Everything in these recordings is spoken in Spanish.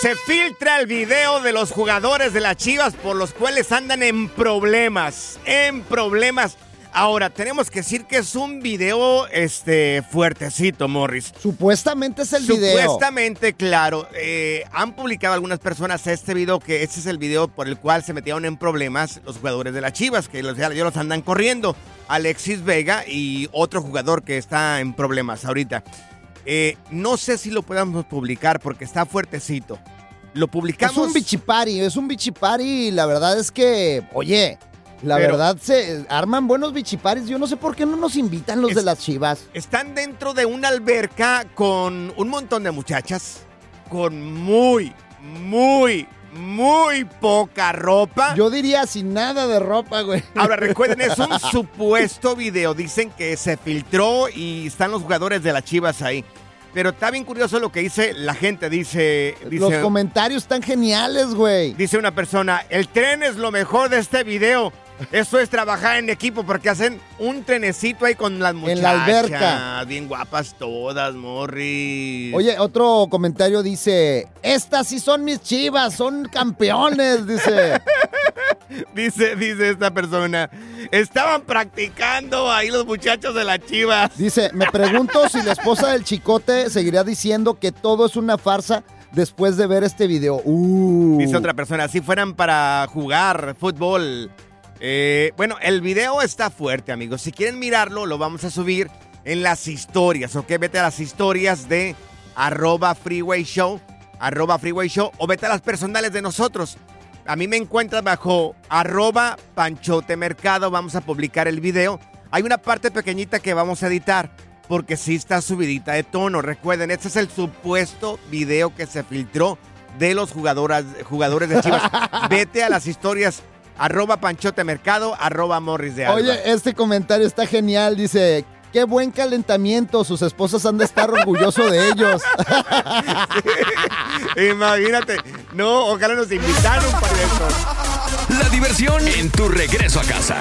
se filtra el video de los jugadores de las Chivas por los cuales andan en problemas, en problemas. Ahora, tenemos que decir que es un video este, fuertecito, Morris. Supuestamente es el video. Supuestamente, claro. eh, han publicado algunas personas este video, que este es el video por el cual se metieron en problemas los jugadores de las Chivas, que los, los andan corriendo. Alexis Vega y otro jugador que está en problemas ahorita. Eh, no sé si lo podamos publicar porque está fuertecito. Lo publicamos. Es un bichipari, es un bichipari y la verdad es que, oye, la Pero- verdad se arman buenos bichiparis. Yo no sé por qué no nos invitan los Es- de las chivas. Están dentro de una alberca con un montón de muchachas con muy, muy, muy poca ropa. Yo diría sin nada de ropa, güey. Ahora recuerden, es un supuesto video. Dicen que se filtró y están los jugadores de las Chivas ahí. Pero está bien curioso lo que dice la gente. Dice, Los dice, comentarios están geniales, güey. dice una persona, el tren es lo mejor de este video. Eso es trabajar en equipo porque hacen un trenecito ahí con las muchachas. En la alberca. Bien guapas todas, Morris. Oye, otro comentario dice, estas sí son mis chivas, son campeones, dice. Dice, dice esta persona, estaban practicando ahí los muchachos de las chivas. Dice, me pregunto si la esposa del chicote seguirá diciendo que todo es una farsa después de ver este video. Uh. Dice otra persona, si fueran para jugar fútbol. Eh, bueno, el video está fuerte, amigos. Si quieren mirarlo, lo vamos a subir en las historias, ¿ok? Vete a las historias de arroba freeway show, arroba freeway show, o vete a las personales de nosotros. A mí me encuentras bajo arroba panchote mercado, vamos a publicar el video. Hay una parte pequeñita que vamos a editar, porque sí está subidita de tono. Recuerden, este es el supuesto video que se filtró de los jugadoras, jugadores de Chivas. Vete a las historias arroba panchote mercado, arroba morris de Alba. Oye, este comentario está genial, dice, qué buen calentamiento, sus esposas han de estar orgullosos de ellos. Imagínate. No, ojalá nos invitaron para eso. La diversión en tu regreso a casa.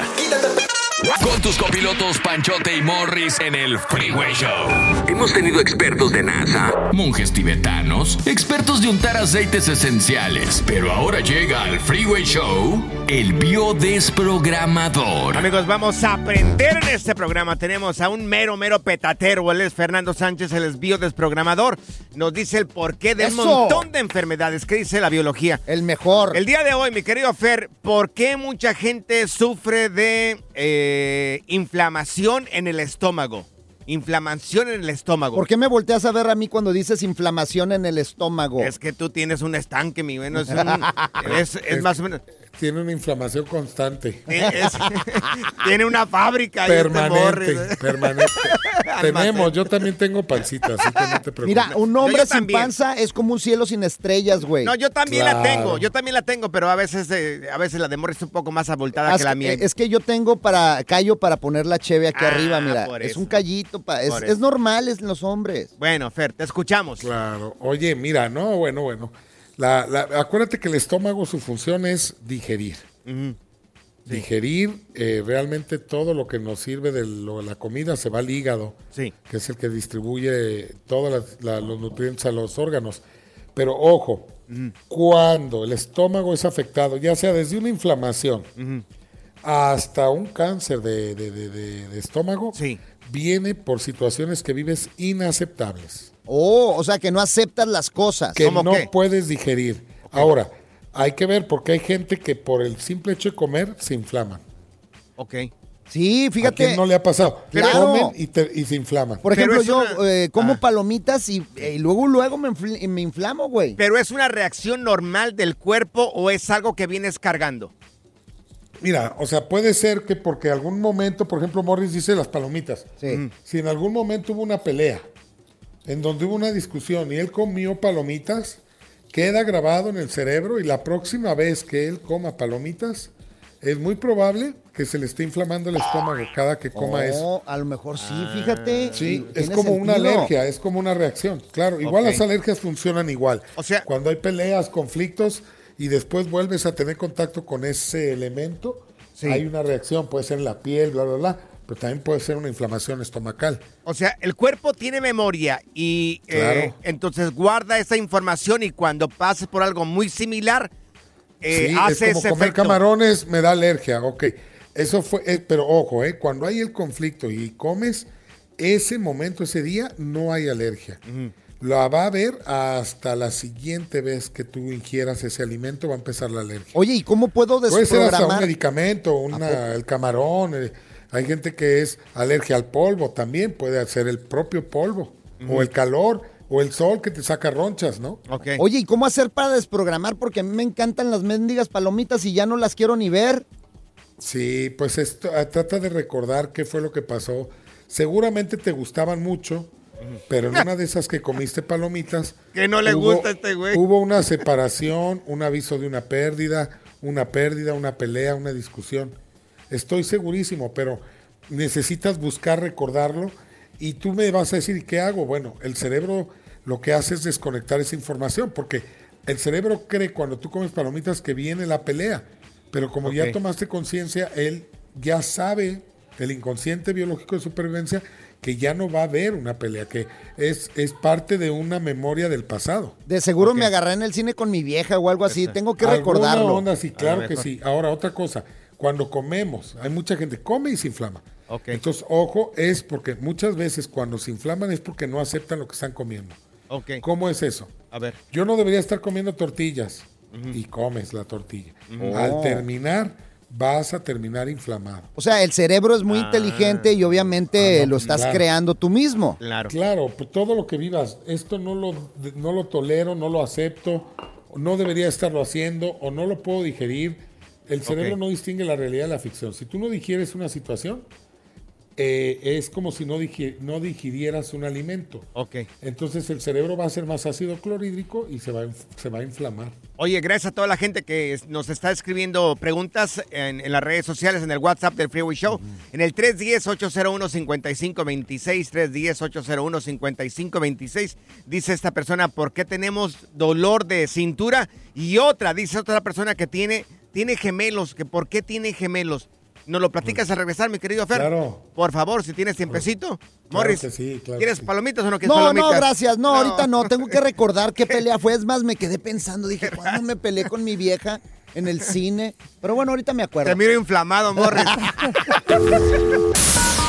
Con tus copilotos Panchote y Morris en el Freeway Show. Hemos tenido expertos de NASA, monjes tibetanos, expertos de untar aceites esenciales. Pero ahora llega al Freeway Show el biodesprogramador. Amigos, vamos a aprender en este programa. Tenemos a un mero, mero petatero. Él es Fernando Sánchez, él es biodesprogramador. Nos dice el porqué de un montón de enfermedades. ¿Qué dice la biología? El mejor. El día de hoy, mi querido Fer, ¿por qué mucha gente sufre de eh, inflamación en el estómago? Inflamación en el estómago. ¿Por qué me volteas a ver a mí cuando dices inflamación en el estómago? Es que tú tienes un estanque, mi bueno. Es, un- es- es más o menos. Tiene una inflamación constante. es- tiene una fábrica. este Permanente, Morris. permanente. Tenemos, yo también tengo pancita, así que no te preocupes. Mira, un hombre sin también. panza es como un cielo sin estrellas, güey. No, yo también la tengo, yo también la tengo, pero a veces, eh, a veces la de Morris es un poco más abultada Es que la mía. Es que yo tengo para callo para poner la cheve aquí Ah, arriba, mira. Es un callito, pa- es, normal es en los hombres. Bueno, Fer, te escuchamos. Claro. Oye, mira, no, bueno, bueno. La, la- acuérdate que el estómago, su función es digerir. Digerir eh, realmente todo lo que nos sirve de lo- la comida se va al hígado, Sí. que es el que distribuye todos los nutrientes a los órganos. Pero ojo, cuando el estómago es afectado, ya sea desde una inflamación hasta un cáncer de, de- de- de- de estómago, Sí. viene por situaciones que vives inaceptables Oh, o sea que no aceptas las cosas. que ¿Cómo no qué? puedes digerir. Ahora, hay que ver porque hay gente que por el simple hecho de comer se inflaman. Ok. Sí, ¿A fíjate. quién no le ha pasado? Claro. Comen y, te- y se inflaman. Por Pero ejemplo, es yo una- eh, como Ah. palomitas y, eh, y luego luego me, infl- me inflamo, güey. ¿Pero es una reacción normal del cuerpo o es algo que vienes cargando? Mira, o sea, puede ser que porque algún momento, por ejemplo, Morris dice las palomitas. Sí. Si en algún momento hubo una pelea en donde hubo una discusión y él comió palomitas, queda grabado en el cerebro y la próxima vez que él coma palomitas, es muy probable que se le esté inflamando el estómago cada que coma eso. Oh, a lo mejor sí, fíjate. Sí, es como una alergia, es como una reacción. Claro, igual las alergias funcionan igual. O sea- cuando hay peleas, conflictos y después vuelves a tener contacto con ese elemento, hay una reacción, puede ser en la piel, bla, bla, bla, pero también puede ser una inflamación estomacal. O sea, el cuerpo tiene memoria y eh, entonces guarda esa información y cuando pases por algo muy similar, eh, sí, hace es como ese comer efecto. camarones me da alergia, ok. Eso fue, eh, pero ojo, eh, cuando hay el conflicto y comes, ese momento, ese día, no hay alergia. La va a haber hasta la siguiente vez que tú ingieras ese alimento, va a empezar la alergia. Oye, ¿y cómo puedo Puede ser hasta un desprogramar? medicamento, una, el camarón. eh, hay gente que es alergia al polvo también, puede ser el propio polvo, o el calor, o el sol que te saca ronchas, ¿no? Ok. Oye, ¿y cómo hacer para desprogramar? Porque a mí me encantan las mendigas palomitas y ya no las quiero ni ver. Sí, pues esto, ah, trata de recordar qué fue lo que pasó. Seguramente te gustaban mucho, pero en una de esas que comiste palomitas. Que no le gusta a este güey. Hubo una separación, un aviso de una pérdida, una pérdida, una pelea, una discusión. Estoy segurísimo, pero necesitas buscar recordarlo y tú me vas a decir, ¿y qué hago? Bueno, el cerebro lo que hace es desconectar esa información, porque el cerebro cree cuando tú comes palomitas que viene la pelea, pero como ya tomaste conciencia, él ya sabe, el inconsciente biológico de supervivencia, que ya no va a haber una pelea, que es, es parte de una memoria del pasado. De seguro me agarré en el cine con mi vieja o algo así. Tengo que recordarlo. onda, sí, claro que sí. Ahora, otra cosa, cuando comemos, hay mucha gente come y se inflama. Entonces, ojo, es porque muchas veces cuando se inflaman es porque no aceptan lo que están comiendo. Ok. ¿Cómo es eso? A ver. Yo no debería estar comiendo tortillas y comes la tortilla. Oh. Al terminar, vas a terminar inflamado. O sea, el cerebro es muy inteligente y obviamente Ah, no, lo estás claro. creando tú mismo. Claro. Claro, pues todo lo que vivas, esto no lo, no lo tolero, no lo acepto, no debería estarlo haciendo o no lo puedo digerir. El cerebro no distingue la realidad de la ficción. Si tú no digieres una situación, eh, es como si no, digi- no digirieras un alimento. Ok. Entonces el cerebro va a ser más ácido clorhídrico y se va, a inf- se va a inflamar. Oye, gracias a toda la gente que nos está escribiendo preguntas en, en las redes sociales, en el WhatsApp del Freeway Show, en el 310-801-5526, 310-801-5526. Dice esta persona, ¿por qué tenemos dolor de cintura? Y otra, dice otra persona que tiene, tiene gemelos, que ¿por qué tiene gemelos? nos lo platicas al regresar, mi querido Fer. Claro. Por favor, si tienes tiempecito. Claro Morris, que sí, claro ¿quieres que sí. palomitas o no quieres No, palomitas? no, gracias. No, ahorita no. Tengo que recordar qué pelea fue. Es más, me quedé pensando. Dije, ¿cuándo me peleé con mi vieja en el cine? Pero bueno, ahorita me acuerdo. Te miro inflamado, Morris.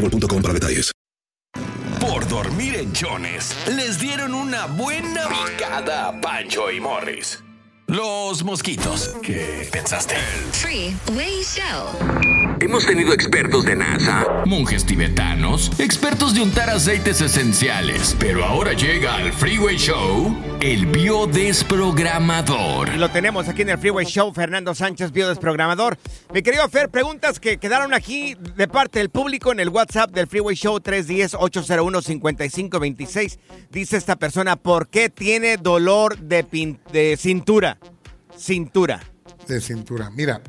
para detalles. Por dormir en Jones, les dieron una buena picada a Pancho y Morris. Los mosquitos. ¿Qué pensaste? Freeway Show. Hemos tenido expertos de NASA, monjes tibetanos, expertos de untar aceites esenciales, pero ahora llega al Freeway Show el biodesprogramador. Y lo tenemos aquí en el Freeway Show, Fernando Sánchez, biodesprogramador. Mi querido Fer, preguntas que quedaron aquí de parte del público en el WhatsApp del Freeway Show 310-801-5526. Dice esta persona, ¿por qué tiene dolor de cintura? Cintura. de cintura. Mira,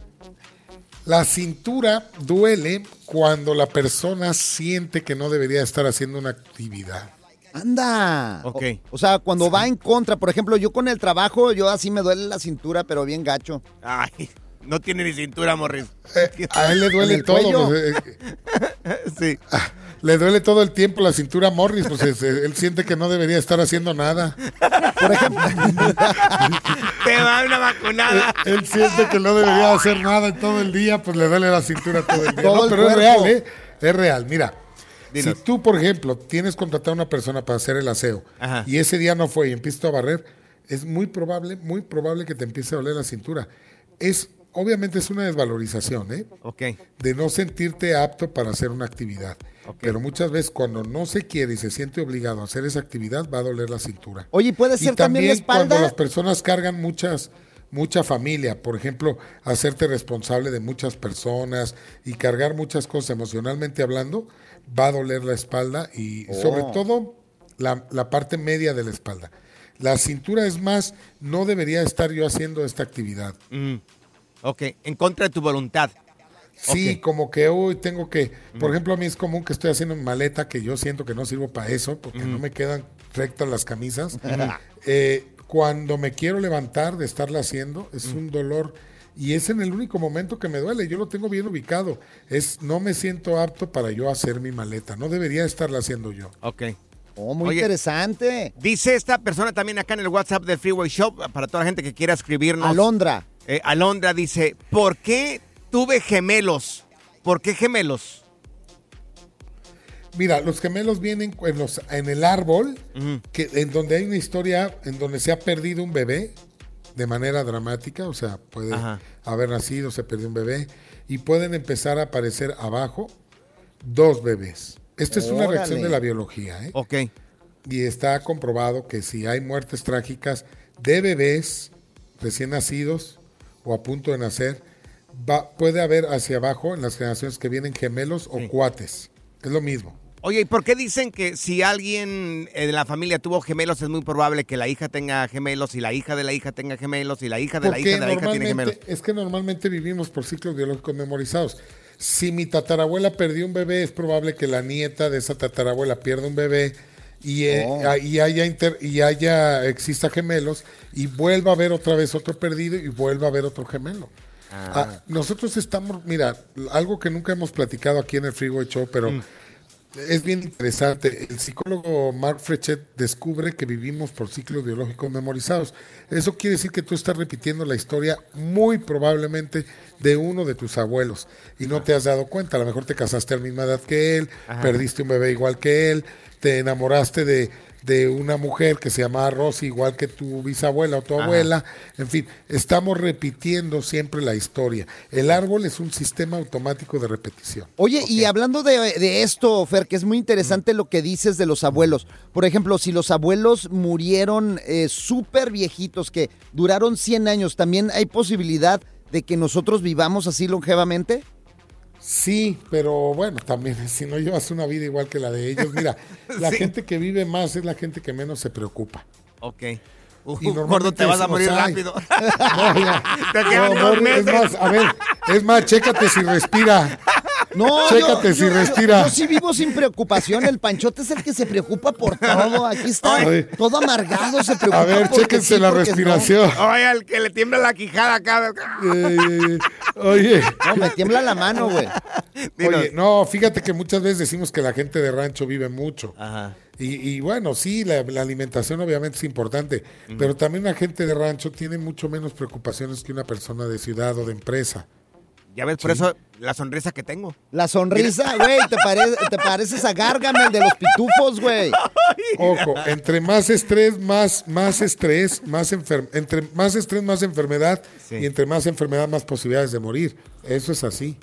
la cintura duele cuando la persona siente que no debería estar haciendo una actividad. Anda. Ok. O, o sea, cuando va en contra, por ejemplo, yo con el trabajo, yo así me duele la cintura, pero bien gacho. Ay, no tiene ni cintura, Morris. A él le ¿En duele el todo. pues, eh, sí. Le duele todo el tiempo la cintura a Morris, pues es- él siente que no debería estar haciendo nada. Por ejemplo. Te va una vacunada. Él siente que no debería hacer nada en todo el día, pues le duele la cintura todo el día. Todo No, el pero es real, ¿eh? Es real. Mira, Dinos. si tú, por ejemplo, tienes contratado a una persona para hacer el aseo Ajá. y ese día no fue y empiezas a barrer, es muy probable, muy probable que te empiece a doler la cintura. Es, obviamente es una desvalorización, ¿eh? Ok. de no sentirte apto para hacer una actividad. Pero muchas veces cuando no se quiere y se siente obligado a hacer esa actividad, va a doler la cintura. Oye, ¿puede Y ser también la cuando espalda? las personas cargan muchas mucha familia, por ejemplo, hacerte responsable de muchas personas y cargar muchas cosas emocionalmente hablando, va a doler la espalda y Oh. sobre todo la, la parte media de la espalda. La cintura es más, no debería estar yo haciendo esta actividad. Mm. Ok, en contra de tu voluntad. Sí, como que hoy tengo que, por ejemplo, a mí es común que estoy haciendo mi maleta que yo siento que no sirvo para eso porque no me quedan rectas las camisas. Eh, cuando me quiero levantar de estarla haciendo, es un dolor y es en el único momento que me duele. Yo lo tengo bien ubicado. Es no me siento apto para yo hacer mi maleta. No debería estarla haciendo yo. Ok. Oh, muy Oye, interesante. Dice esta persona también acá en el WhatsApp del Freeway Show, para toda la gente que quiera escribirnos. Alondra. Eh, Alondra dice, ¿por qué tuve gemelos? ¿Por qué gemelos? Mira, los gemelos vienen en, los- en el árbol, que, en donde hay una historia en donde se ha perdido un bebé de manera dramática, o sea, puede Ajá. haber nacido, se perdió un bebé, y pueden empezar a aparecer abajo dos bebés. Esta es una reacción de la biología, ¿eh? Ok. Y está comprobado que si hay muertes trágicas de bebés recién nacidos o a punto de nacer, va- puede haber hacia abajo en las generaciones que vienen gemelos o cuates. Es lo mismo. Oye, ¿y por qué dicen que si alguien eh, de la familia tuvo gemelos es muy probable que la hija tenga gemelos y la hija de la hija tenga gemelos y la hija de la hija de la hija tiene gemelos? es que normalmente vivimos por ciclos biológicos memorizados. Si mi tatarabuela perdió un bebé, es probable que la nieta de esa tatarabuela pierda un bebé y, eh, Oh. ah, y haya inter- y haya exista gemelos y vuelva a haber otra vez otro perdido y vuelva a haber otro gemelo. Ah, nosotros estamos, mira, algo que nunca hemos platicado aquí en el Freeway Show, pero Mm. Es bien interesante. El psicólogo Mark Frechet descubre que vivimos por ciclos biológicos memorizados. Eso quiere decir que tú estás repitiendo la historia muy probablemente de uno de tus abuelos y no te has dado cuenta. A lo mejor te casaste a la misma edad que él, Ajá. perdiste un bebé igual que él, te enamoraste de, de una mujer que se llamaba Rosy igual que tu bisabuela o tu Ajá. abuela. En fin, estamos repitiendo siempre la historia. El árbol es un sistema automático de repetición. Oye, y hablando de, de esto, Fer, que es muy interesante lo que dices de los abuelos. Por ejemplo, si los abuelos murieron eh, súper viejitos, que duraron 100 años, ¿también hay posibilidad de que nosotros vivamos así longevamente? Sí, pero bueno, también si no llevas una vida igual que la de ellos, mira, la Sí. gente que vive más es la gente que menos se preocupa. Ok. Y Uh, normalmente gordo, te vas a morir "Ay". rápido. No, ya. Te quedan No, dos es más, a ver, es más, chécate si respira. No, Chécate yo- si yo- respira. Yo sí vivo sin preocupación. El Panchote es el que se preocupa por todo. Aquí está Oye. todo amargado, se preocupa A ver, chéquense sí, la porque no. respiración. Oye, al que le tiembla la quijada acá. Eh, oye. No, me tiembla la mano, güey. Oye, no, fíjate que muchas veces decimos que la gente de rancho vive mucho. Ajá. Y, y bueno, sí, la, la alimentación obviamente es importante, pero también la gente de rancho tiene mucho menos preocupaciones que una persona de ciudad o de empresa. Ya ves, por eso la sonrisa que tengo. La sonrisa, güey, te, pare- te pareces a Gargamel de los pitufos, güey. Ojo, entre más estrés, más, más estrés, más enfer- entre más estrés, más enfermedad, Sí. y entre más enfermedad, más posibilidades de morir. Eso es así.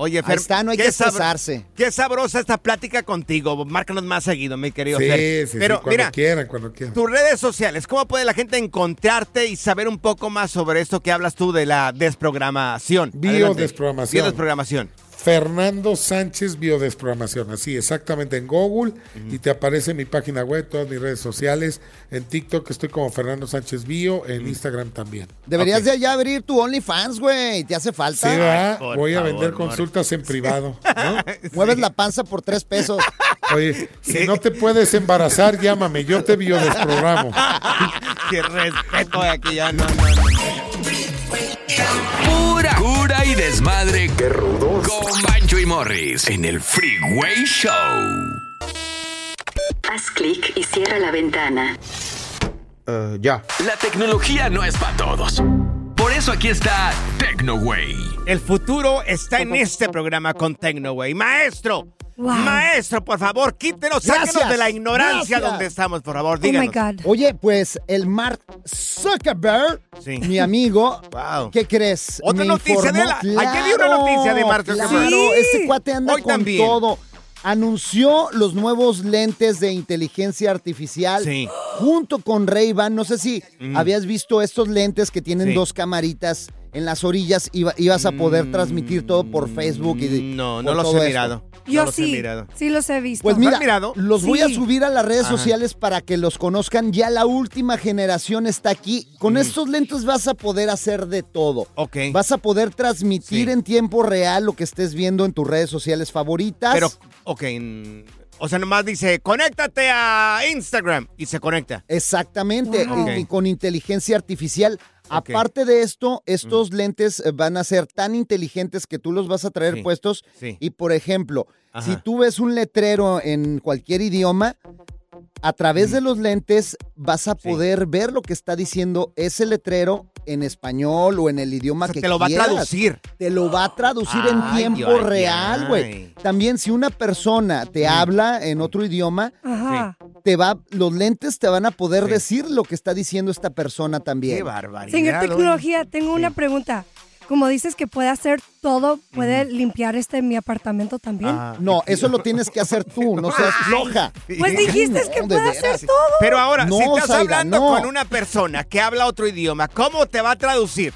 Oye, Ahí Fer, está, no hay qué que estresarse. Qué sabrosa esta plática contigo. Márcanos más seguido, mi querido Sí, Fer. sí, sí, Pero cuando mira, quieran, cuando quieran. tus redes sociales, ¿cómo puede la gente encontrarte y saber un poco más sobre esto que hablas tú de la desprogramación? Biodesprogramación. Biodesprogramación. Fernando Sánchez Biodesprogramación, así exactamente en Google y te aparece mi página web, todas mis redes sociales, en TikTok estoy como Fernando Sánchez Bio, en Instagram también. Deberías de allá abrir tu OnlyFans, güey. Te hace Sí, falta. ¿verdad? por voy a vender consultas en privado. ¿no? Mueves la panza por tres pesos. Oye, si no te puedes embarazar, llámame, yo te biodesprogramo. Qué respeto de aquí ya no, no, no. Pura cura y desmadre. ¡Qué rudos! Con Bancho y Morris en el Freeway Show. Haz clic y cierra la ventana. ya. La tecnología no es para todos. Por eso aquí está TecnoWay. El futuro está en este programa con TecnoWay. Maestro, Wow. maestro, por favor, quítenos, sáquenos Gracias, de la ignorancia gracias. donde estamos, por favor, Oh my díganos. God. Oye, pues el Mark Zuckerberg, Sí. mi amigo, Wow. ¿qué crees? Otra Me noticia de informó- la- ayer vi una noticia de Mark Claro, Zuckerberg. Sí. ese cuate anda Hoy con también. todo. Anunció los nuevos lentes de inteligencia artificial Sí. junto con Ray-Ban. No sé si Mm. habías visto estos lentes que tienen Sí. dos camaritas en las orillas y ibas a poder transmitir todo por Facebook y de- Mm, No, no los he esto. mirado. No Yo los he sí, mirado. sí los he visto. Pues ¿Lo mira, mirado? los voy a Sí. subir a las redes Ajá. sociales para que los conozcan. Ya la última generación está aquí. Con estos lentes vas a poder hacer de todo. Mm. Ok. Vas a poder transmitir Sí. en tiempo real lo que estés viendo en tus redes sociales favoritas. Pero, ok, mm, o sea, nomás dice, conéctate a Instagram y se conecta. Exactamente, Wow. y- y con inteligencia artificial. Aparte de esto, estos lentes eh, van a ser tan inteligentes que tú los vas a traer Sí, puestos. sí. Y por ejemplo, Ajá. si tú ves un letrero en cualquier idioma, a través de los lentes vas a Sí. poder ver lo que está diciendo ese letrero en español o en el idioma O sea, que te lo va a traducir. Te lo va a traducir en Ay, tiempo ay, real, güey. También si una persona te habla en otro idioma, Ajá. te va, los lentes te van a poder Sí. decir lo que está diciendo esta persona también. Qué barbaridad. Señor. Tecnología, tengo una pregunta. Como dices que puede hacer todo, ¿puede limpiar este mi apartamento también? Ah, No, eso lo tienes que hacer tú, no seas floja. Pues dijiste No, que de puede hacer todo. Pero ahora, No, si estás Zaira, hablando no. con una persona que habla otro idioma, ¿cómo te va a traducir?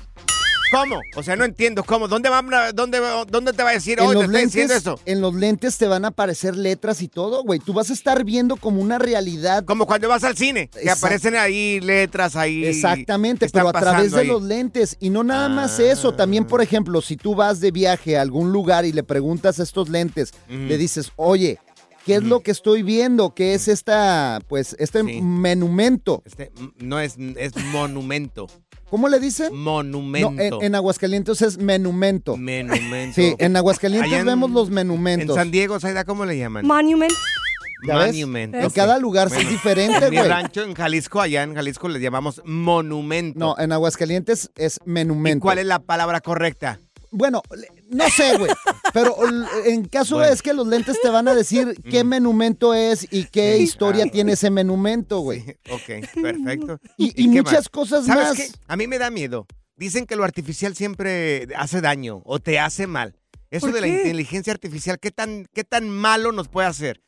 ¿Cómo? O sea, no entiendo cómo. ¿Dónde, va, dónde, dónde te va a decir, En oh, diciendo eso? en los lentes te van a aparecer letras y todo, güey. Tú vas a estar viendo como una realidad. Como cuando vas al cine, que aparecen ahí letras ahí. Exactamente, ¿Qué está pero a través de ahí? los lentes. Y no nada más eso, también, por ejemplo, si tú vas de viaje a algún lugar y le preguntas a estos lentes, le dices, oye, ¿qué es lo que estoy viendo? ¿Qué es esta, pues, este monumento? Este, no es, es monumento. ¿Cómo le dicen? Monumento. No, en, en Aguascalientes es menumento. Monumento. Sí, en Aguascalientes en- vemos los En menumentos. San Diego, Saida, ¿cómo le llaman? Monument. Monumento. En cada lugar sí es diferente, En mi güey. rancho, en Jalisco, allá en Jalisco, les llamamos monumento. No, en Aguascalientes es menumento. ¿Y cuál es la palabra correcta? Bueno, no sé, güey. Pero en caso Bueno. es que los lentes te van a decir qué menumento es y qué historia tiene ese menumento, güey. Ok, perfecto. Y- muchas cosas ¿Sabes más. qué? A mí me da miedo. Dicen que lo artificial siempre hace daño o te hace mal. Eso ¿Por de la inteligencia artificial, ¿qué tan, ¿qué tan malo nos puede hacer?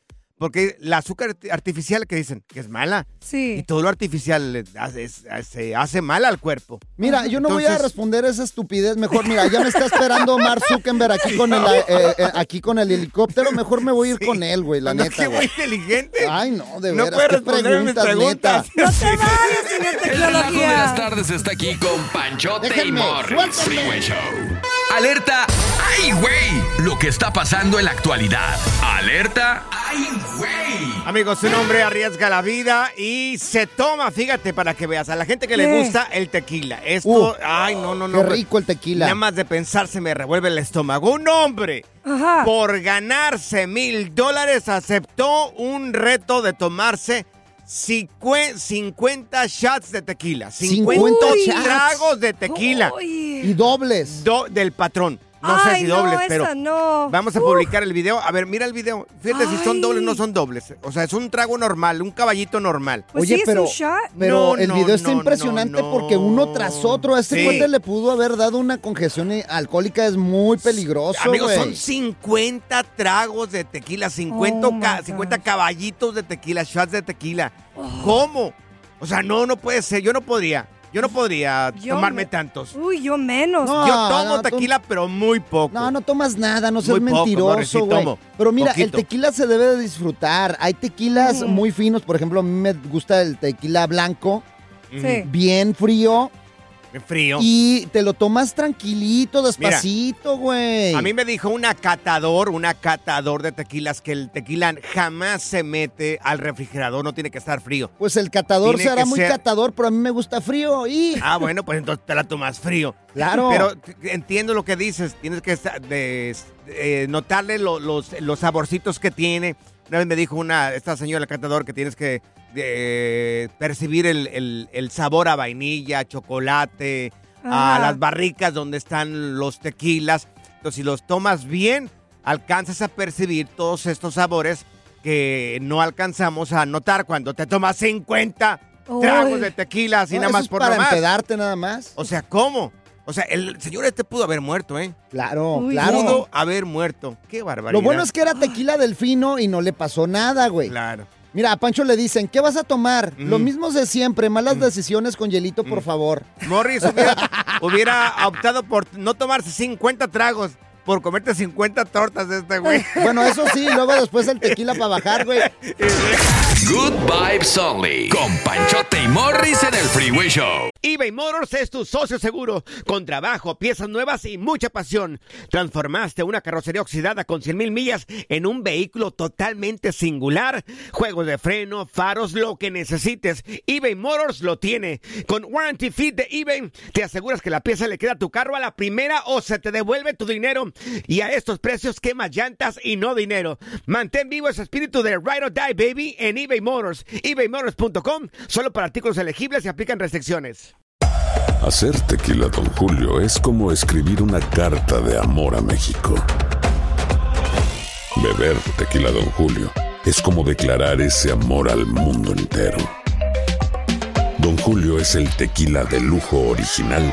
Porque la azúcar arti- artificial que dicen que es mala. Sí. Y todo lo artificial hace- se hace mal al cuerpo. Mira, yo no voy a responder esa estupidez. Mejor, mira, ya me está esperando Mark Zuckerberg aquí con el, eh, eh, aquí con el helicóptero. Mejor me voy a ir con él, güey, la No, neta, qué güey. inteligente. Ay, no, de No veras. puede qué preguntas. neta. No te vayas, señor El relajo de las tecnología. tardes está aquí con Panchote y Déjenme, Morris. suéltenme. Freeway Show. Alerta. ¡Ay, güey! Lo que está pasando en la actualidad. Alerta. ¡Ay, güey! Amigos, un hombre arriesga la vida y se toma, fíjate, para que veas, a la gente que le gusta el tequila. Esto, Uh, ay, no, no, no. Qué rico el tequila. Nada más de pensar se me revuelve el estómago. Un hombre, Ajá. por ganarse mil dólares, aceptó un reto de tomarse cincu- 50 shots de tequila. 50 50 shots. tragos de tequila Uy. Y dobles. Do- del patrón. No sé si no, dobles, esa pero no. vamos a publicar el video. A ver, mira el video. Fíjate si son dobles o no son dobles. O sea, es un trago normal, un caballito normal. Pues Oye, sí, es pero, un shot. pero No, el no, video está no, impresionante no, porque uno no. tras otro a este Sí. cuate le pudo haber dado una congestión alcohólica. Es muy peligroso, Amigos, son 50 tragos de tequila, 50, Oh, my ca- gosh. 50 caballitos de tequila, shots de tequila. ¿Cómo? O sea, no, no puede ser. Yo no podría. Yo no podría Yo tomarme me- tantos. Uy, yo menos. No. Yo tomo no, tú- tequila, pero muy poco. No, no tomas nada, no seas Muy poco, Morris, sí mentiroso, tomo. Pero mira, Poquito. el tequila se debe de disfrutar. Hay tequilas Ujú. muy finos, por ejemplo, a mí me gusta el tequila blanco, Sí. bien frío, Frío. y te lo tomas tranquilito, despacito, güey. A mí me dijo una catador, una catador de tequilas que el tequila jamás se mete al refrigerador, no tiene que estar frío. Pues el catador Tiene será muy ser- catador, pero a mí me gusta frío y... Ah, bueno, pues entonces te la tomas frío. Claro. Pero entiendo lo que dices, tienes que de- eh, notarle lo- los, los saborcitos que tiene. Una vez me dijo una, esta señora catador que tienes que eh, percibir el, el- el sabor a vainilla, chocolate, a las barricas donde están los tequilas. Entonces, si los tomas bien, alcanzas a percibir todos estos sabores que no alcanzamos a notar cuando te tomas 50 tragos Uy. de tequila, así No, nada eso más es por para nomás. empedarte nada más. O sea, ¿cómo? O sea, el señor este pudo haber muerto, ¿eh? Claro, Uy, claro. Pudo haber muerto. Qué barbaridad. Lo bueno es que era tequila delfino y no le pasó nada, güey. Claro. Mira, a Pancho le dicen, ¿qué vas a tomar? Mm. Lo mismo de siempre, malas decisiones con hielito, por favor. Morris hubiera, hubiera optado por no tomarse 50 tragos, por comerte 50 tortas de este güey. Bueno, eso sí, luego después el tequila para bajar, güey. Good vibes only. Con Panchote y Morris en el Freeway Show. eBay Motors es tu socio seguro. Con trabajo, piezas nuevas y mucha pasión. Transformaste una carrocería oxidada con 100 mil millas en un vehículo totalmente singular. Juegos de freno, faros, lo que necesites. eBay Motors lo tiene. Con Warranty Fit de eBay, te aseguras que la pieza le queda a tu carro a la primera o se te devuelve tu dinero. Y a estos precios, quemas llantas y no dinero. Mantén vivo ese espíritu de Ride or Die, baby, en eBay Motors. ebaymotors.com. Solo para artículos elegibles y aplican restricciones. Hacer tequila, Don Julio, es como escribir una carta de amor a México. Beber tequila, Don Julio, es como declarar ese amor al mundo entero. Don Julio es el tequila de lujo original,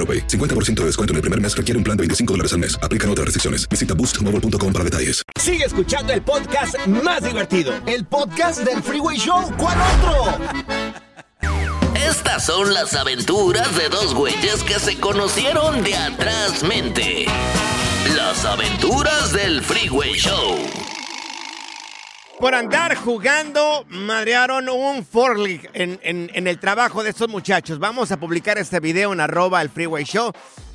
AroPay. 50% de descuento en el primer mes requiere un plan de 25 dólares al mes. Aplican otras restricciones. Visita boostmobile.com para detalles. Sigue escuchando el podcast más divertido. El podcast del Freeway Show. ¿Cuál otro? Estas son las aventuras de dos güeyes que se conocieron de atrás mente. Las aventuras del Freeway Show. Por andar jugando, madrearon un forklift en, en- en el trabajo de estos muchachos. Vamos a publicar este video en arroba el Freeway Show.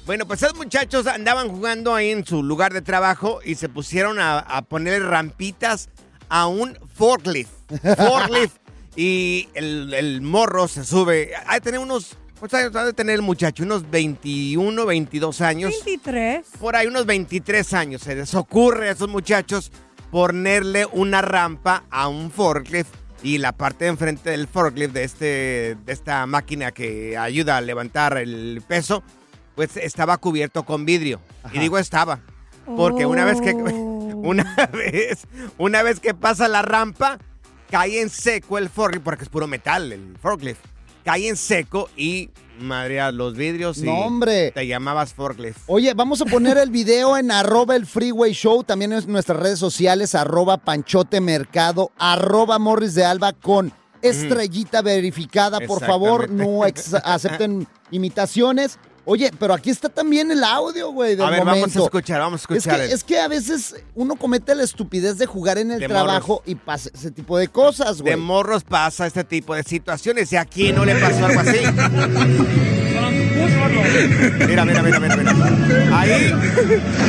Bueno, pues esos muchachos andaban jugando ahí en su lugar de trabajo y se pusieron a, a poner rampitas a un forklift. Forklift. y el, el morro se sube. Ha de tener unos... ¿Cuántos años ha de tener el muchacho? Unos 21, 22 años. 23. Por ahí unos 23 años. Se les ocurre a esos muchachos ponerle una rampa a un forklift y la parte de enfrente del forklift de, este, de esta máquina que ayuda a levantar el peso, pues estaba cubierto con vidrio. Y digo estaba, porque una vez que una vez una vez que pasa la rampa cae en seco el forklift porque es puro metal el forklift. Cae en seco y madre los vidrios y No, hombre. te llamabas forklift. Oye, vamos a poner el video en arroba el Freeway Show, también en nuestras redes sociales, arroba Panchote Mercado, arroba Morris de Alba con estrellita verificada. Por favor, no acepten imitaciones. Oye, pero aquí está también el audio, güey, del A ver, momento. vamos a escuchar, vamos a escuchar. Es que, es que a veces uno comete la estupidez de jugar en el De trabajo y pasa ese tipo de cosas, güey. De morros pasa este tipo de situaciones y aquí no le pasó algo así. Mira, mira, mira, mira, mira. Ahí,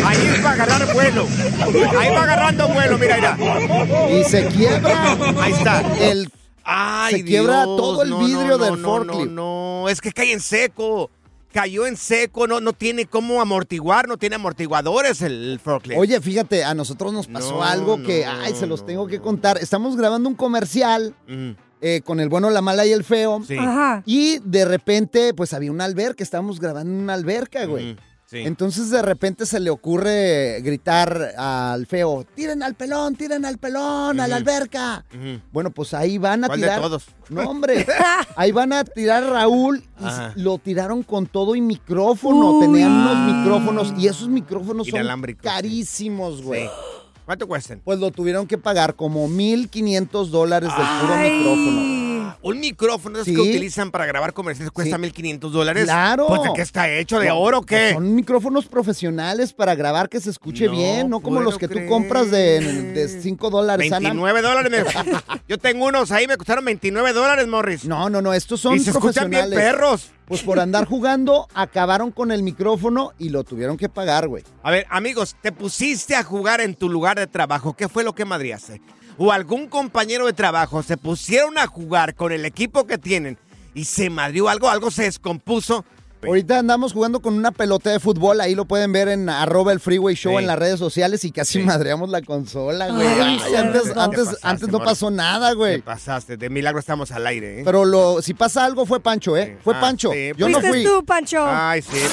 ahí va a agarrar vuelo. Ahí va agarrando vuelo, mira, mira. Y se quiebra. Ahí está. El, Ay, se quiebra Dios, todo el no, vidrio no, del no, forklift. No, no, es que cae en seco. Cayó en seco, no, no tiene cómo amortiguar, no tiene amortiguadores el, el forklift. Oye, fíjate, a nosotros nos pasó No, algo que, no, ay, se los tengo que contar. Estamos grabando un comercial Mm, eh, con el bueno, la mala y el feo. Sí. Ajá. Y de repente, pues había una alberca, estábamos grabando en una alberca, güey. mm, sí. Entonces de repente se le ocurre gritar al feo, tiren al pelón, tiren al pelón, a la alberca. Bueno, pues ahí van a ¿Cuál de tirar. todos? No, hombre. ahí van a tirar a Raúl y Ajá. lo tiraron con todo y micrófono. Uy. Tenían unos micrófonos y esos micrófonos son carísimos, güey. Sí. ¿Cuánto cuestan? Pues lo tuvieron que pagar como 1.500 dólares del puro Ay. Un micrófono esos Sí. que utilizan para grabar comerciales cuesta Sí. 1.500 dólares. Claro. Pues, ¿de qué está hecho? ¿De oro o qué? Son micrófonos profesionales para grabar que se escuche No bien, no como los que tú compras de, de 5 dólares. Ana. 29 dólares. me- Yo tengo unos ahí, me costaron 29 dólares, Morris. No, no, no, estos son y se escuchan bien perros. Pues por andar jugando, acabaron con el micrófono y lo tuvieron que pagar, güey. A ver, amigos, te pusiste a jugar en tu lugar de trabajo. ¿Qué fue lo que madriaste? O algún compañero de trabajo se pusieron a jugar con el equipo que tienen y se madrió algo, algo se descompuso. Ahorita andamos jugando con una pelota de fútbol, ahí lo pueden ver en arroba el Freeway Show Sí. en las redes sociales y casi madreamos la consola, güey. Ay, Ay, antes, antes, Te pasaste, antes no pasó nada, Te güey. pasaste, de milagro estamos al aire, ¿eh? Pero lo, si pasa algo fue Pancho, ¿eh? Fue Ah, Pancho. sí, Yo no ¿Fuiste fui. tú, Pancho? Ay, sí, pues.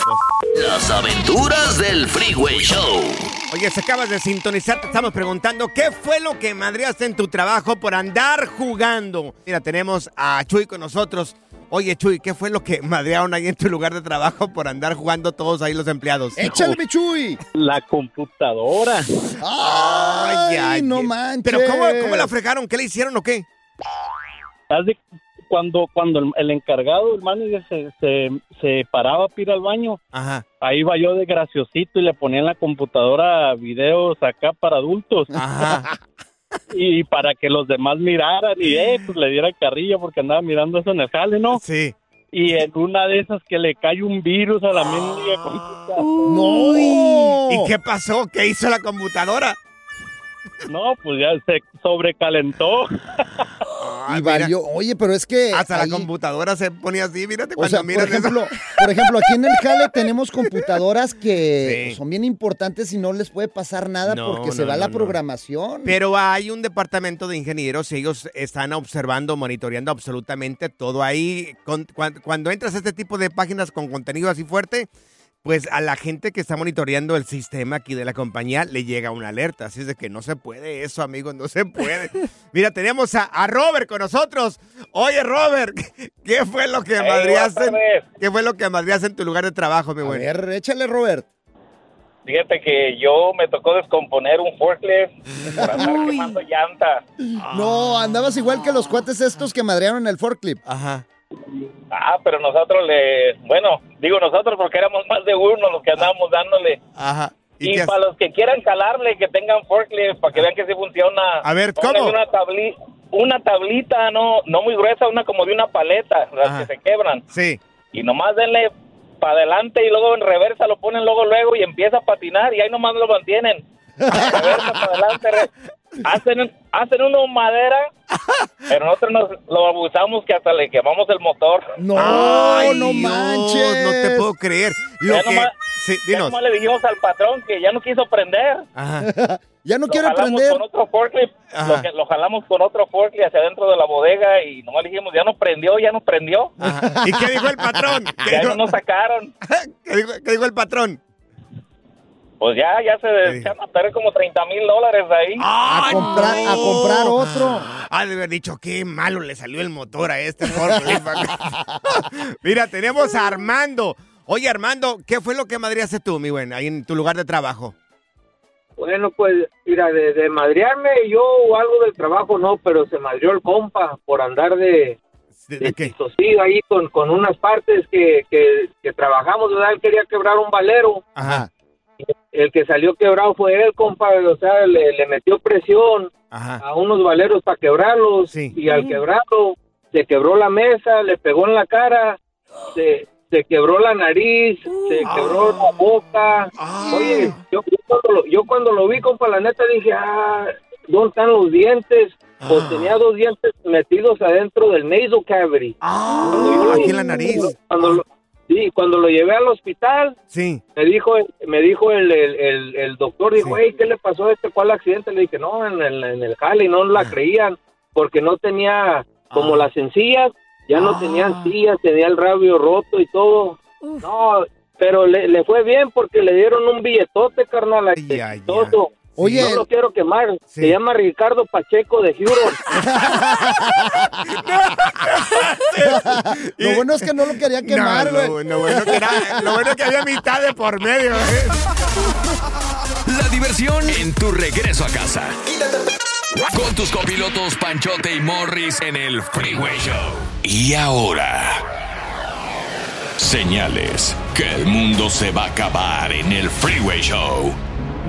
Las aventuras del Freeway Show. Oye, si acabas de sintonizar, te estamos preguntando qué fue lo que madreaste en tu trabajo por andar jugando. Mira, tenemos a Chuy con nosotros. Oye, Chuy, ¿qué fue lo que madrearon ahí en tu lugar de trabajo por andar jugando todos ahí los empleados? ¡Échale, mi Chuy! La computadora. ¡Ay, no manches! Pero ¿cómo, ¿cómo la fregaron? ¿Qué le hicieron o qué? Haz de- Cuando, cuando el, el encargado, el manager, se, se, se paraba para ir al baño, Ajá, ahí iba yo de graciosito y le ponía en la computadora videos acá para adultos. ajá. Y para que los demás miraran y eh, pues le diera carrillo porque andaba mirando eso en el jale, ¿no? Sí. Y en una de esas que le cae un virus a la mendiga computadora. ¡No! ¿Y qué pasó? ¿Qué hizo la computadora? No, pues ya se sobrecalentó. y valió. Oye, pero es que. Hasta ahí- la computadora se ponía así, mírate O cuando sea, por eso. ejemplo, por ejemplo, aquí en el Jale tenemos computadoras que son bien importantes y no les puede pasar nada No, porque se va no, la programación. Pero hay un departamento de ingenieros y ellos están observando, monitoreando absolutamente todo ahí. Con- cuan- cuando, entras a este tipo de páginas con contenido así fuerte, pues a la gente que está monitoreando el sistema aquí de la compañía le llega una alerta. Así es de que no se puede eso, amigos, no se puede. Mira, tenemos a, a Robert con nosotros. Oye, Robert, ¿qué fue lo que Hey, madriaste? ¿Qué fue lo que madriaste en tu lugar de trabajo, mi A güey? échale, Robert. Fíjate que yo me tocó descomponer un forklift por andar quemando llanta. No, andabas igual que los cuates estos que madrearon el forklift. Ajá. Ah, pero nosotros le... Bueno, digo nosotros porque éramos más de uno los que andábamos dándole. Ajá. Y, has- para los que quieran calarle, que tengan forklift, para que vean que sí funciona. A ver, ¿cómo? Una, tabli- una tablita, no no muy gruesa, una como de una paleta, las Ajá. que se quebran. Sí. Y nomás denle para adelante y luego en reversa lo ponen luego luego y empieza a patinar y ahí nomás lo mantienen. Para adelante. Hacen, hacen uno madera, pero nosotros nos lo abusamos que hasta le quemamos el motor. No, Ay, no Dios, manches. No te puedo creer. Lo Ya que... nomás- Sí, Ya dinos. nomás le dijimos al patrón que ya no quiso prender. Ajá. ya no Lo quiere prender. con otro forklift, Ajá. lo, que- lo jalamos con otro forklift hacia adentro de la bodega y nomás le dijimos, ya no prendió, ya no prendió. ¿Y qué dijo el patrón? ¿Qué Ya dijo, no nos sacaron. qué dijo- qué dijo el patrón? Pues ya, ya se echaron a perder como 30 mil dólares ahí. A comprar, a comprar otro. Ha de haber dicho, qué malo le salió el motor a este. Mira, tenemos a Armando. Oye, Armando, ¿qué fue lo que madriaste tú, mi buen, ahí en tu lugar de trabajo? Bueno, pues, mira, de, de madrearme yo o algo del trabajo no, pero se madrió el compa por andar de, ¿De, de qué? chistosío ahí con, con unas partes que, que, que trabajamos, ¿verdad? Él quería quebrar un valero. Ajá. El que salió quebrado fue él, compa, o sea, le, le metió presión Ajá. a unos valeros para quebrarlos y al quebrarlo se quebró la mesa, le pegó en la cara, se, se quebró la nariz, se quebró la boca. Oye, yo, yo cuando lo, yo cuando lo vi, compa, la neta dije, ah, ¿dónde están los dientes? Pues tenía dos dientes metidos adentro del nasal cavity. Cuando yo lo- aquí en la nariz. Cuando lo- sí, cuando lo llevé al hospital, Sí. me dijo me dijo el, el, el, el doctor, dijo, hey, ¿qué le pasó a este? ¿Cuál accidente? Le dije, no, en el, en el jale, y no la creían, porque no tenía, como las encías, ya no tenían encías, tenía el rabio roto y todo. No, pero le, le fue bien porque le dieron un billetote, carnal, a este chistoso. Oye. no lo quiero quemar. Se llama Ricardo Pacheco de Houston. Lo bueno es que no lo quería quemar, No, lo, lo bueno que era- lo bueno que había mitad de por medio. ¿eh? La diversión en tu regreso a casa. Con tus copilotos Panchote y Morris en el Freeway Show. Y ahora. Señales que el mundo se va a acabar en el Freeway Show.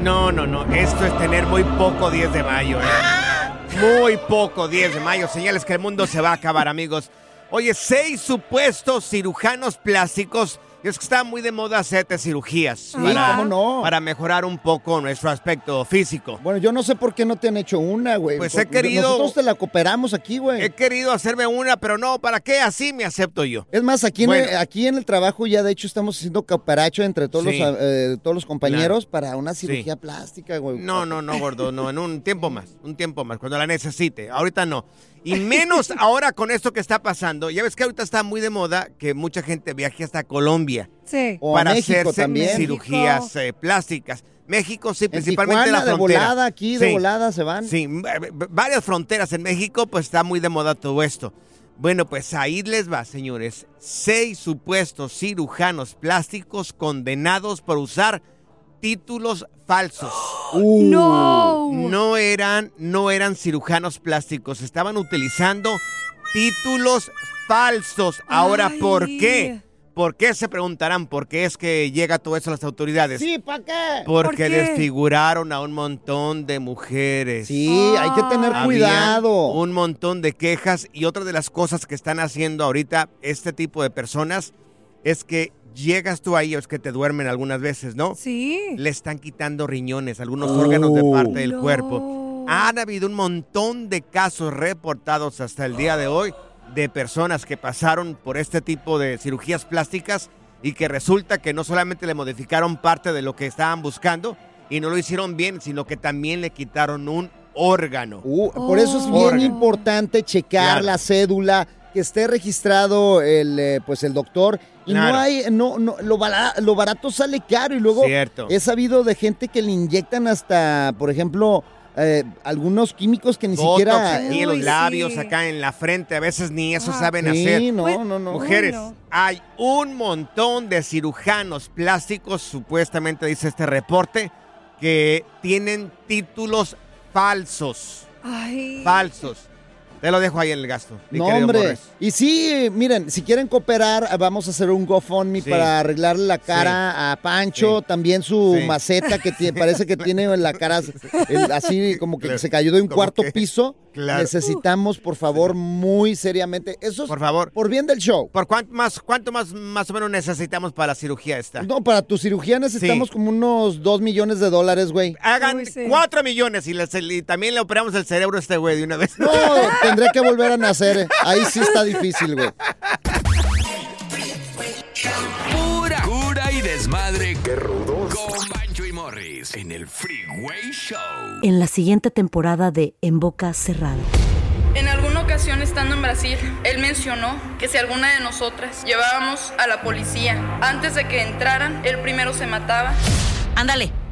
No, no, no. Esto es tener muy poco 10 de mayo, ¿eh? Muy poco 10 de mayo. Señales que el mundo se va a acabar, amigos. Oye, seis supuestos cirujanos plásticos. Es que está muy de moda hacerte cirugías. Sí, ¿cómo no? Para mejorar un poco nuestro aspecto físico. Bueno, yo no sé por qué no te han hecho una, güey. Pues he querido- Nosotros te la cooperamos aquí, güey. He querido hacerme una, pero no, ¿para qué? Así me acepto yo. Es más, aquí, Bueno. en el, aquí en el trabajo ya de hecho estamos haciendo cooperacho entre todos, Sí. los, eh, todos los compañeros para una cirugía plástica, güey. No, no, no, gordo, no, en un tiempo más, un tiempo más, cuando la necesite. Ahorita no. Y menos ahora con esto que está pasando. Ya ves que ahorita está muy de moda que mucha gente viaje hasta Colombia Sí. O a para México hacerse también. cirugías eh, plásticas. México sí, En principalmente Tijuana, la de frontera. volada, aquí de Sí. volada se van. Sí, eh, varias fronteras en México, pues está muy de moda todo esto. Bueno, pues ahí les va, señores. Seis supuestos cirujanos plásticos condenados por usar títulos falsos. No. No eran, no eran cirujanos plásticos, estaban utilizando títulos falsos. Ahora, ¿por qué? ¿Por qué se preguntarán? ¿Por qué es que llega todo eso a las autoridades? Sí, ¿para qué? Porque desfiguraron a un montón de mujeres. Sí, hay que tener Había cuidado. Un montón de quejas y otra de las cosas que están haciendo ahorita este tipo de personas es que llegas tú ahí, es que te duermen algunas veces, ¿no? Sí. Le están quitando riñones, algunos órganos de parte del Oh. cuerpo. Han habido un montón de casos reportados hasta el día de hoy de personas que pasaron por este tipo de cirugías plásticas y que resulta que no solamente le modificaron parte de lo que estaban buscando y no lo hicieron bien, sino que también le quitaron un órgano. Uh, por eso es bien Órgano. importante checar Claro. la cédula, que esté registrado el, eh, pues el doctor. Y Claro. no hay, no, no, lo, barato sale caro. Y luego Cierto. he sabido de gente que le inyectan hasta, por ejemplo, eh, algunos químicos que ni Botox siquiera. aquí en los labios, acá en la frente, a veces ni eso saben Sí, hacer. no, no, no. Mujeres, Uy, no. hay un montón de cirujanos plásticos, supuestamente dice este reporte, que tienen títulos falsos. Ay. Falsos. Te lo dejo ahí en el gasto. mi No, hombre. Morris. Y sí, miren, si quieren cooperar, vamos a hacer un GoFundMe Sí. para arreglarle la cara a Pancho, también su Sí. maceta que tiene, parece que tiene en la cara el- así como que se cayó de un cuarto que- piso. Claro. Necesitamos, por favor, muy seriamente. Eso es Por favor. por bien del show. ¿Por cuánto más, cuánto más, más o menos necesitamos para la cirugía esta? No, para tu cirugía necesitamos como unos dos millones de dólares, güey. Hagan cuatro millones y, les- y también le operamos el cerebro a este güey de una vez. No, tendré que volver a nacer. eh. Ahí sí está difícil, güey. Pura cura y desmadre. Qué rudos. Con Bancho y Morris en el Freeway Show. En la siguiente temporada de En Boca Cerrada. En alguna ocasión estando en Brasil, él mencionó que si alguna de nosotras llevábamos a la policía antes de que entraran, él primero se mataba. Ándale,